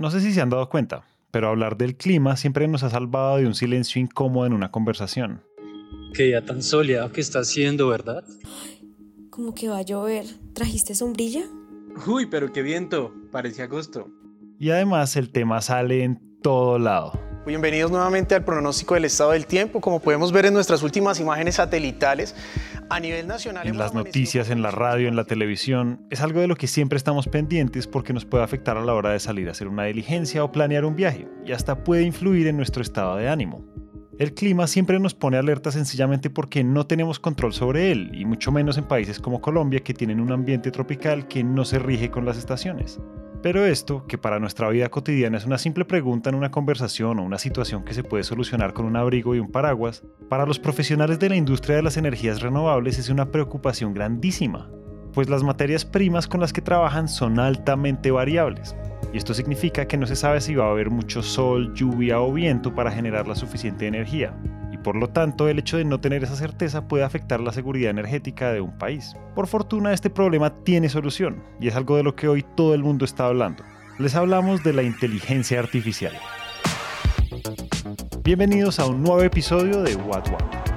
No sé si se han dado cuenta, pero hablar del clima siempre nos ha salvado de un silencio incómodo en una conversación. Qué día tan soleado que está haciendo, ¿verdad? Como que va a llover. ¿Trajiste sombrilla? Uy, pero qué viento. Parece agosto. Y además el tema sale en todo lado. Bienvenidos nuevamente al pronóstico del estado del tiempo. Como podemos ver en nuestras últimas imágenes satelitales, a nivel nacional... En las noticias, en la radio, en la televisión, es algo de lo que siempre estamos pendientes porque nos puede afectar a la hora de salir a hacer una diligencia o planear un viaje, y hasta puede influir en nuestro estado de ánimo. El clima siempre nos pone alerta sencillamente porque no tenemos control sobre él, y mucho menos en países como Colombia que tienen un ambiente tropical que no se rige con las estaciones. Pero esto, que para nuestra vida cotidiana es una simple pregunta en una conversación o una situación que se puede solucionar con un abrigo y un paraguas, para los profesionales de la industria de las energías renovables es una preocupación grandísima, pues las materias primas con las que trabajan son altamente variables. Y esto significa que no se sabe si va a haber mucho sol, lluvia o viento para generar la suficiente energía por lo tanto el hecho de no tener esa certeza puede afectar la seguridad energética de un país. Por fortuna este problema tiene solución y es algo de lo que hoy todo el mundo está hablando. Les hablamos de la inteligencia artificial. Bienvenidos a un nuevo episodio de What What.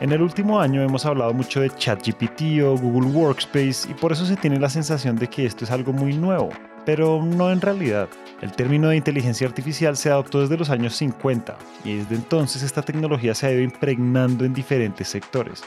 En el último año hemos hablado mucho de ChatGPT o Google Workspace y por eso se tiene la sensación de que esto es algo muy nuevo, pero no en realidad. El término de inteligencia artificial se adoptó desde los años 50 y desde entonces esta tecnología se ha ido impregnando en diferentes sectores.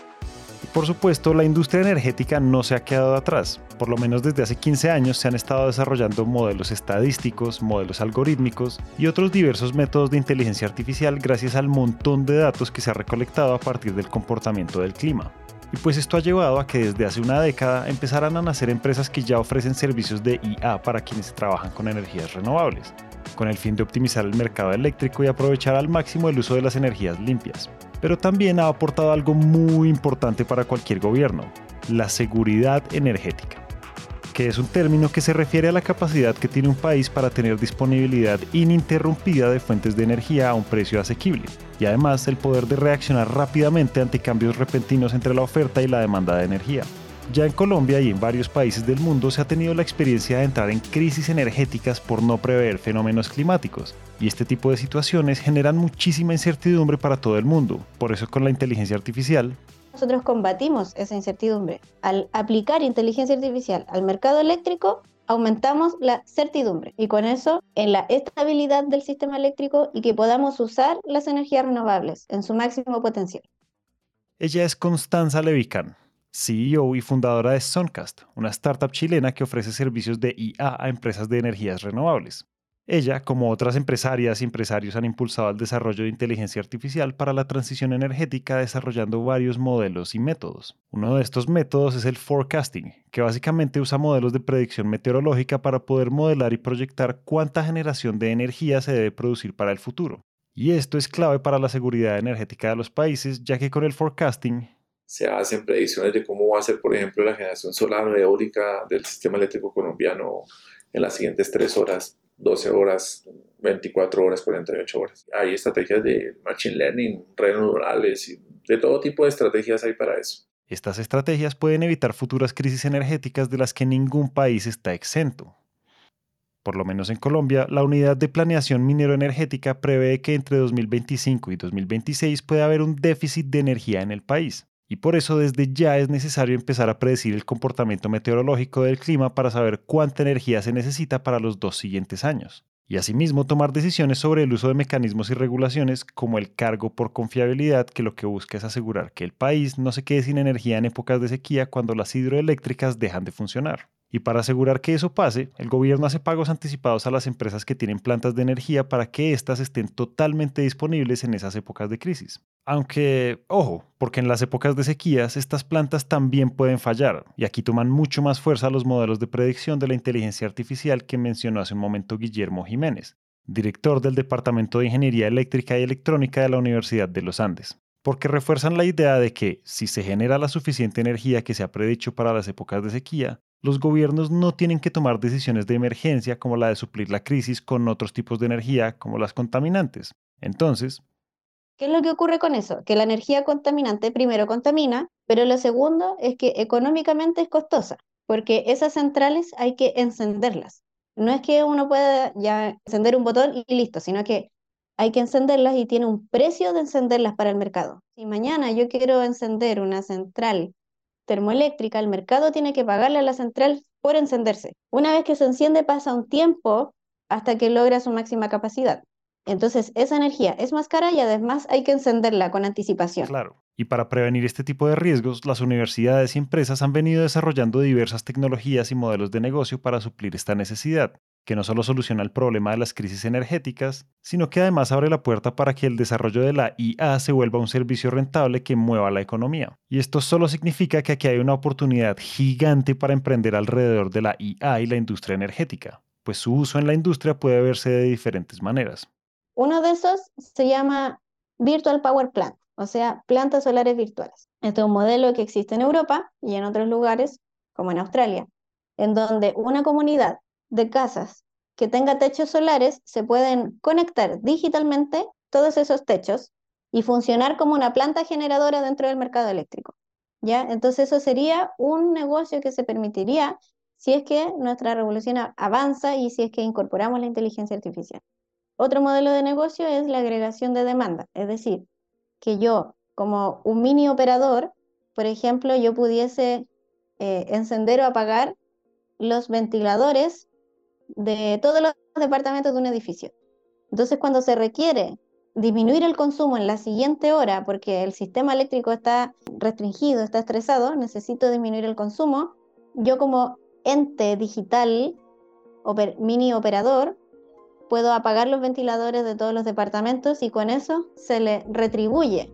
Por supuesto, la industria energética no se ha quedado atrás. Por lo menos desde hace 15 años se han estado desarrollando modelos estadísticos, modelos algorítmicos y otros diversos métodos de inteligencia artificial gracias al montón de datos que se ha recolectado a partir del comportamiento del clima. Y pues esto ha llevado a que desde hace una década empezaran a nacer empresas que ya ofrecen servicios de IA para quienes trabajan con energías renovables, con el fin de optimizar el mercado eléctrico y aprovechar al máximo el uso de las energías limpias. Pero también ha aportado algo muy importante para cualquier gobierno, la seguridad energética que es un término que se refiere a la capacidad que tiene un país para tener disponibilidad ininterrumpida de fuentes de energía a un precio asequible, y además el poder de reaccionar rápidamente ante cambios repentinos entre la oferta y la demanda de energía. Ya en Colombia y en varios países del mundo se ha tenido la experiencia de entrar en crisis energéticas por no prever fenómenos climáticos, y este tipo de situaciones generan muchísima incertidumbre para todo el mundo. Por eso con la inteligencia artificial nosotros combatimos esa incertidumbre. Al aplicar inteligencia artificial al mercado eléctrico, aumentamos la certidumbre y con eso en la estabilidad del sistema eléctrico y que podamos usar las energías renovables en su máximo potencial. Ella es Constanza Levican, CEO y fundadora de Suncast, una startup chilena que ofrece servicios de IA a empresas de energías renovables. Ella, como otras empresarias y empresarios, han impulsado el desarrollo de inteligencia artificial para la transición energética desarrollando varios modelos y métodos. Uno de estos métodos es el forecasting, que básicamente usa modelos de predicción meteorológica para poder modelar y proyectar cuánta generación de energía se debe producir para el futuro. Y esto es clave para la seguridad energética de los países, ya que con el forecasting se hacen predicciones de cómo va a ser, por ejemplo, la generación solar o eólica del sistema eléctrico colombiano en las siguientes tres horas 12 horas, 24 horas, 48 horas. Hay estrategias de machine learning, redes neurales y de todo tipo de estrategias hay para eso. Estas estrategias pueden evitar futuras crisis energéticas de las que ningún país está exento. Por lo menos en Colombia, la Unidad de Planeación Minero-Energética prevé que entre 2025 y 2026 puede haber un déficit de energía en el país y por eso desde ya es necesario empezar a predecir el comportamiento meteorológico del clima para saber cuánta energía se necesita para los dos siguientes años. Y asimismo tomar decisiones sobre el uso de mecanismos y regulaciones como el cargo por confiabilidad que lo que busca es asegurar que el país no se quede sin energía en épocas de sequía cuando las hidroeléctricas dejan de funcionar. Y para asegurar que eso pase, el gobierno hace pagos anticipados a las empresas que tienen plantas de energía para que éstas estén totalmente disponibles en esas épocas de crisis. Aunque, ojo, porque en las épocas de sequías estas plantas también pueden fallar, y aquí toman mucho más fuerza los modelos de predicción de la inteligencia artificial que mencionó hace un momento Guillermo Jiménez, director del Departamento de Ingeniería Eléctrica y Electrónica de la Universidad de los Andes porque refuerzan la idea de que si se genera la suficiente energía que se ha predicho para las épocas de sequía, los gobiernos no tienen que tomar decisiones de emergencia como la de suplir la crisis con otros tipos de energía como las contaminantes. Entonces, ¿qué es lo que ocurre con eso? Que la energía contaminante primero contamina, pero lo segundo es que económicamente es costosa, porque esas centrales hay que encenderlas. no es que uno pueda ya encender un botón y listo, sino que hay que encenderlas y tiene un precio de encenderlas para el mercado. Si mañana yo quiero encender una central termoeléctrica, el mercado tiene que pagarle a la central por encenderse. Una vez que se enciende pasa un tiempo hasta que logra su máxima capacidad. Entonces, esa energía es más cara y además hay que encenderla con anticipación. Claro. Y para prevenir este tipo de riesgos, las universidades y empresas han venido desarrollando diversas tecnologías y modelos de negocio para suplir esta necesidad, que no solo soluciona el problema de las crisis energéticas, sino que además abre la puerta para que el desarrollo de la IA se vuelva un servicio rentable que mueva la economía. Y esto solo significa que aquí hay una oportunidad gigante para emprender alrededor de la IA y la industria energética, pues su uso en la industria puede verse de diferentes maneras. Uno de esos se llama Virtual Power Plant, o sea, plantas solares virtuales. Este es un modelo que existe en Europa y en otros lugares, como en Australia, en donde una comunidad de casas que tenga techos solares se pueden conectar digitalmente todos esos techos y funcionar como una planta generadora dentro del mercado eléctrico. ¿Ya? Entonces eso sería un negocio que se permitiría si es que nuestra revolución avanza y si es que incorporamos la inteligencia artificial. Otro modelo de negocio es la agregación de demanda, es decir, que yo como un mini operador, por ejemplo, yo pudiese eh, encender o apagar los ventiladores de todos los departamentos de un edificio. Entonces, cuando se requiere disminuir el consumo en la siguiente hora porque el sistema eléctrico está restringido, está estresado, necesito disminuir el consumo, yo como ente digital, mini operador, puedo apagar los ventiladores de todos los departamentos y con eso se le retribuye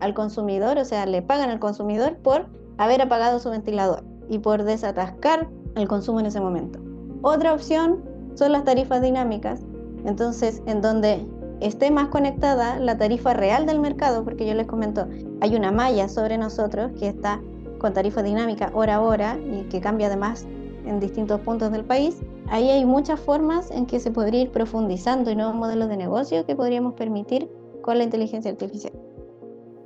al consumidor, o sea, le pagan al consumidor por haber apagado su ventilador y por desatascar el consumo en ese momento. Otra opción son las tarifas dinámicas, entonces en donde esté más conectada la tarifa real del mercado, porque yo les comento, hay una malla sobre nosotros que está con tarifa dinámica hora a hora y que cambia además en distintos puntos del país, ahí hay muchas formas en que se podría ir profundizando y nuevos modelos de negocio que podríamos permitir con la inteligencia artificial.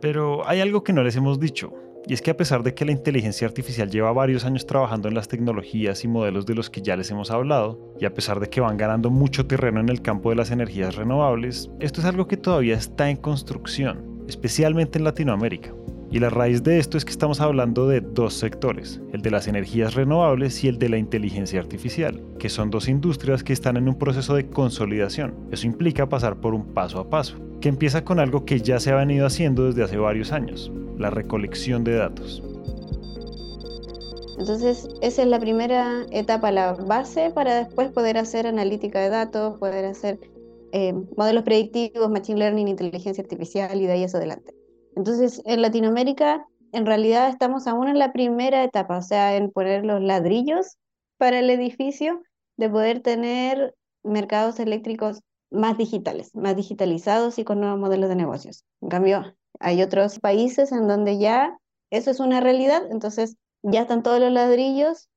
Pero hay algo que no les hemos dicho, y es que a pesar de que la inteligencia artificial lleva varios años trabajando en las tecnologías y modelos de los que ya les hemos hablado, y a pesar de que van ganando mucho terreno en el campo de las energías renovables, esto es algo que todavía está en construcción, especialmente en Latinoamérica. Y la raíz de esto es que estamos hablando de dos sectores, el de las energías renovables y el de la inteligencia artificial, que son dos industrias que están en un proceso de consolidación. Eso implica pasar por un paso a paso, que empieza con algo que ya se ha venido haciendo desde hace varios años, la recolección de datos. Entonces, esa es la primera etapa, la base para después poder hacer analítica de datos, poder hacer eh, modelos predictivos, machine learning, inteligencia artificial y de ahí hacia adelante. Entonces, en Latinoamérica, en realidad estamos aún en la primera etapa, o sea, en poner los ladrillos para el edificio, de poder tener mercados eléctricos más digitales, más digitalizados y con nuevos modelos de negocios. En cambio, hay otros países en donde ya eso es una realidad, entonces ya están todos los ladrillos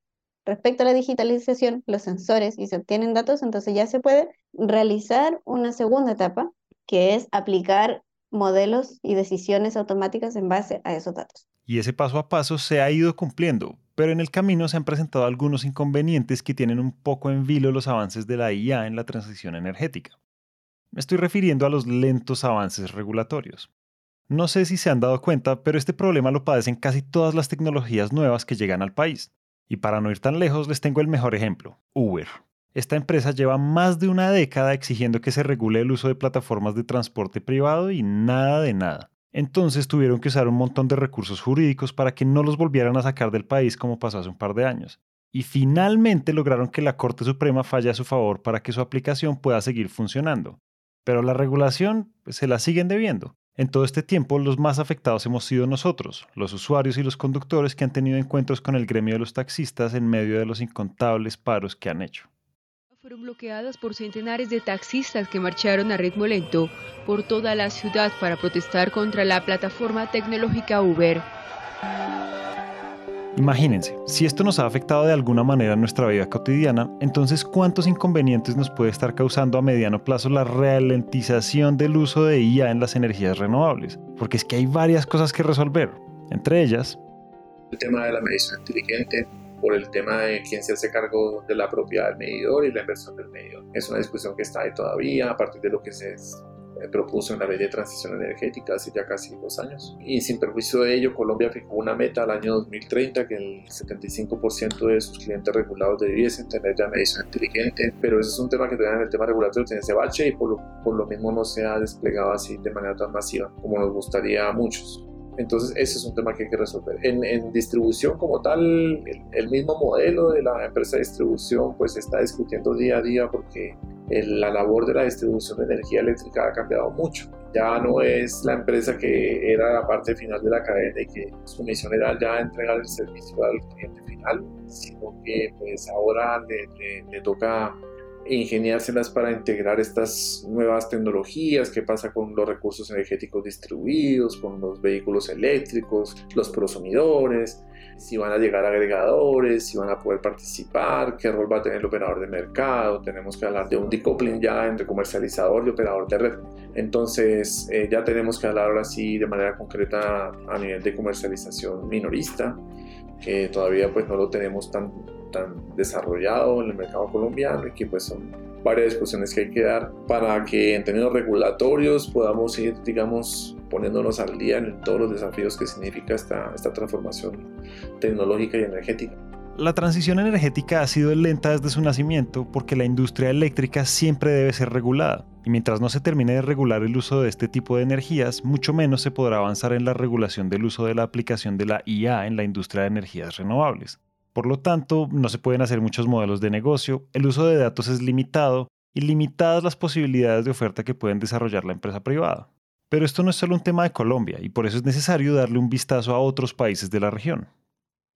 respecto a la digitalización, los sensores y se obtienen datos, entonces ya se puede realizar una segunda etapa, que es aplicar modelos y decisiones automáticas en base a esos datos. Y ese paso a paso se ha ido cumpliendo, pero en el camino se han presentado algunos inconvenientes que tienen un poco en vilo los avances de la IA en la transición energética. Me estoy refiriendo a los lentos avances regulatorios. No sé si se han dado cuenta, pero este problema lo padecen casi todas las tecnologías nuevas que llegan al país. Y para no ir tan lejos, les tengo el mejor ejemplo, Uber. Esta empresa lleva más de una década exigiendo que se regule el uso de plataformas de transporte privado y nada de nada. Entonces tuvieron que usar un montón de recursos jurídicos para que no los volvieran a sacar del país como pasó hace un par de años. Y finalmente lograron que la Corte Suprema falle a su favor para que su aplicación pueda seguir funcionando. Pero la regulación pues, se la siguen debiendo. En todo este tiempo los más afectados hemos sido nosotros, los usuarios y los conductores que han tenido encuentros con el gremio de los taxistas en medio de los incontables paros que han hecho fueron bloqueadas por centenares de taxistas que marcharon a ritmo lento por toda la ciudad para protestar contra la plataforma tecnológica Uber. Imagínense, si esto nos ha afectado de alguna manera en nuestra vida cotidiana, entonces ¿cuántos inconvenientes nos puede estar causando a mediano plazo la ralentización del uso de IA en las energías renovables? Porque es que hay varias cosas que resolver, entre ellas... El tema de la medición inteligente, por el tema de quién se hace cargo de la propiedad del medidor y la inversión del medidor. Es una discusión que está ahí todavía a partir de lo que se propuso en la ley de transición energética hace ya casi dos años. Y sin perjuicio de ello, Colombia fijó una meta al año 2030 que el 75% de sus clientes regulados debiesen tener ya medición inteligente, pero ese es un tema que todavía en el tema regulatorio tiene ese bache y por lo, por lo mismo no se ha desplegado así de manera tan masiva como nos gustaría a muchos. Entonces, ese es un tema que hay que resolver. En, distribución como tal, el, mismo modelo de la empresa de distribución pues está discutiendo día a día porque la labor de la distribución de energía eléctrica ha cambiado mucho. Ya no es la empresa que era la parte final de la cadena y que su misión era ya entregar el servicio al cliente final, sino que pues ahora le, le toca ingeniárselas para integrar estas nuevas tecnologías, qué pasa con los recursos energéticos distribuidos, con los vehículos eléctricos, los prosumidores, si van a llegar agregadores, si van a poder participar, qué rol va a tener el operador de mercado, tenemos que hablar de un decoupling ya entre comercializador y operador de red. Entonces eh, ya tenemos que hablar ahora sí de manera concreta a nivel de comercialización minorista, que todavía pues no lo tenemos tan tan desarrollado en el mercado colombiano y que pues son varias discusiones que hay que dar para que en términos regulatorios podamos ir, digamos, poniéndonos al día en todos los desafíos que significa esta, esta transformación tecnológica y energética. La transición energética ha sido lenta desde su nacimiento porque la industria eléctrica siempre debe ser regulada, y mientras no se termine de regular el uso de este tipo de energías, mucho menos se podrá avanzar en la regulación del uso de la aplicación de la IA en la industria de energías renovables. Por lo tanto, no se pueden hacer muchos modelos de negocio, el uso de datos es limitado y limitadas las posibilidades de oferta que pueden desarrollar la empresa privada. Pero esto no es solo un tema de Colombia y por eso es necesario darle un vistazo a otros países de la región.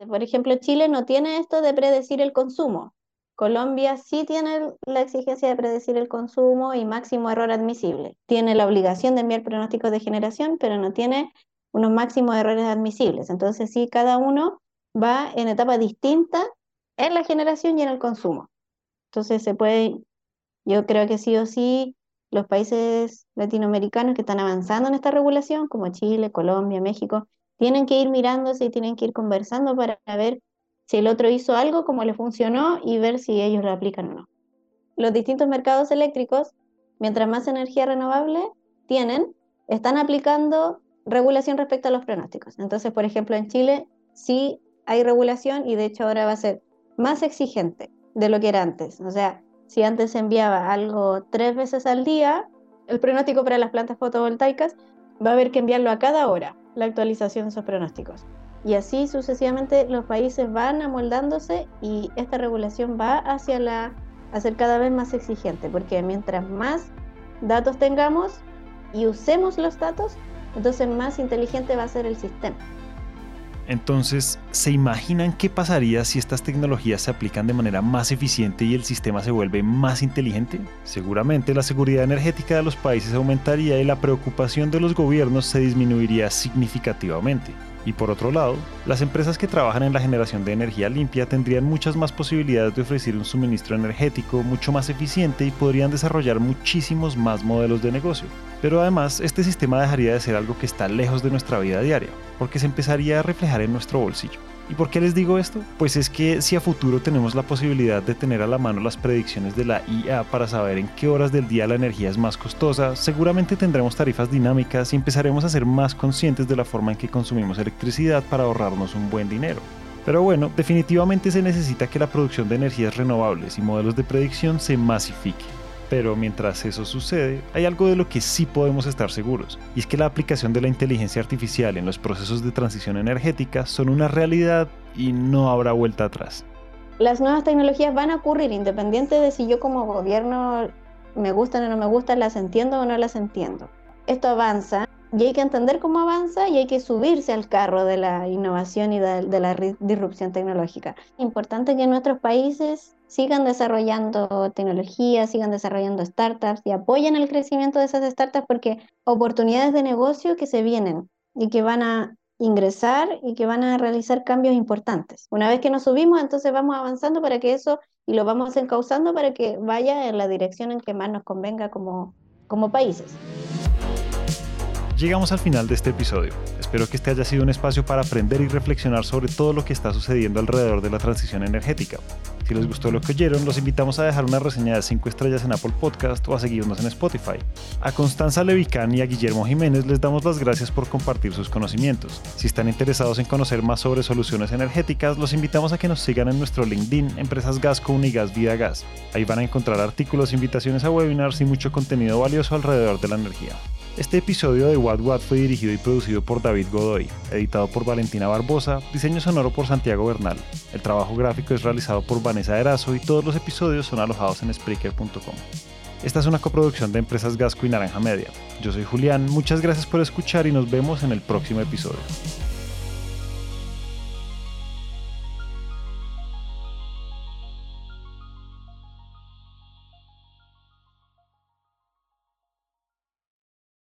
Por ejemplo, Chile no tiene esto de predecir el consumo. Colombia sí tiene la exigencia de predecir el consumo y máximo error admisible. Tiene la obligación de enviar pronósticos de generación, pero no tiene unos máximos errores admisibles. Entonces sí, cada uno va en etapa distinta en la generación y en el consumo. Entonces se puede, yo creo que sí o sí, los países latinoamericanos que están avanzando en esta regulación, como Chile, Colombia, México, tienen que ir mirándose y tienen que ir conversando para ver si el otro hizo algo, cómo le funcionó y ver si ellos lo aplican o no. Los distintos mercados eléctricos, mientras más energía renovable tienen, están aplicando regulación respecto a los pronósticos. Entonces, por ejemplo, en Chile sí hay regulación y de hecho ahora va a ser más exigente de lo que era antes. O sea, si antes se enviaba algo tres veces al día, el pronóstico para las plantas fotovoltaicas va a haber que enviarlo a cada hora, la actualización de esos pronósticos. Y así sucesivamente los países van amoldándose y esta regulación va hacia la a cada vez más exigente, porque mientras más datos tengamos y usemos los datos, entonces más inteligente va a ser el sistema. Entonces, ¿se imaginan qué pasaría si estas tecnologías se aplican de manera más eficiente y el sistema se vuelve más inteligente? Seguramente la seguridad energética de los países aumentaría y la preocupación de los gobiernos se disminuiría significativamente. Y por otro lado, las empresas que trabajan en la generación de energía limpia tendrían muchas más posibilidades de ofrecer un suministro energético mucho más eficiente y podrían desarrollar muchísimos más modelos de negocio. Pero además, este sistema dejaría de ser algo que está lejos de nuestra vida diaria, porque se empezaría a reflejar en nuestro bolsillo. ¿Y por qué les digo esto? Pues es que si a futuro tenemos la posibilidad de tener a la mano las predicciones de la IA para saber en qué horas del día la energía es más costosa, seguramente tendremos tarifas dinámicas y empezaremos a ser más conscientes de la forma en que consumimos electricidad para ahorrarnos un buen dinero. Pero bueno, definitivamente se necesita que la producción de energías renovables y modelos de predicción se masifiquen. Pero mientras eso sucede, hay algo de lo que sí podemos estar seguros, y es que la aplicación de la inteligencia artificial en los procesos de transición energética son una realidad y no habrá vuelta atrás. Las nuevas tecnologías van a ocurrir independiente de si yo como gobierno me gustan o no me gustan, las entiendo o no las entiendo. Esto avanza y hay que entender cómo avanza y hay que subirse al carro de la innovación y de, la disrupción tecnológica. Importante que nuestros países sigan desarrollando tecnología, sigan desarrollando startups y apoyen el crecimiento de esas startups porque oportunidades de negocio que se vienen y que van a ingresar y que van a realizar cambios importantes. Una vez que nos subimos, entonces vamos avanzando para que eso y lo vamos encauzando para que vaya en la dirección en que más nos convenga como, como países. Llegamos al final de este episodio. Espero que este haya sido un espacio para aprender y reflexionar sobre todo lo que está sucediendo alrededor de la transición energética. Si les gustó lo que oyeron, los invitamos a dejar una reseña de 5 estrellas en Apple Podcast o a seguirnos en Spotify. A Constanza Levicán y a Guillermo Jiménez les damos las gracias por compartir sus conocimientos. Si están interesados en conocer más sobre soluciones energéticas, los invitamos a que nos sigan en nuestro LinkedIn Empresas Gasco Unigas Vida Gas. Ahí van a encontrar artículos, invitaciones a webinars y mucho contenido valioso alrededor de la energía. Este episodio de What What fue dirigido y producido por David Godoy, editado por Valentina Barbosa, diseño sonoro por Santiago Bernal. El trabajo gráfico es realizado por Vanessa Erazo y todos los episodios son alojados en Spreaker.com. Esta es una coproducción de Empresas Gasco y Naranja Media. Yo soy Julián, muchas gracias por escuchar y nos vemos en el próximo episodio.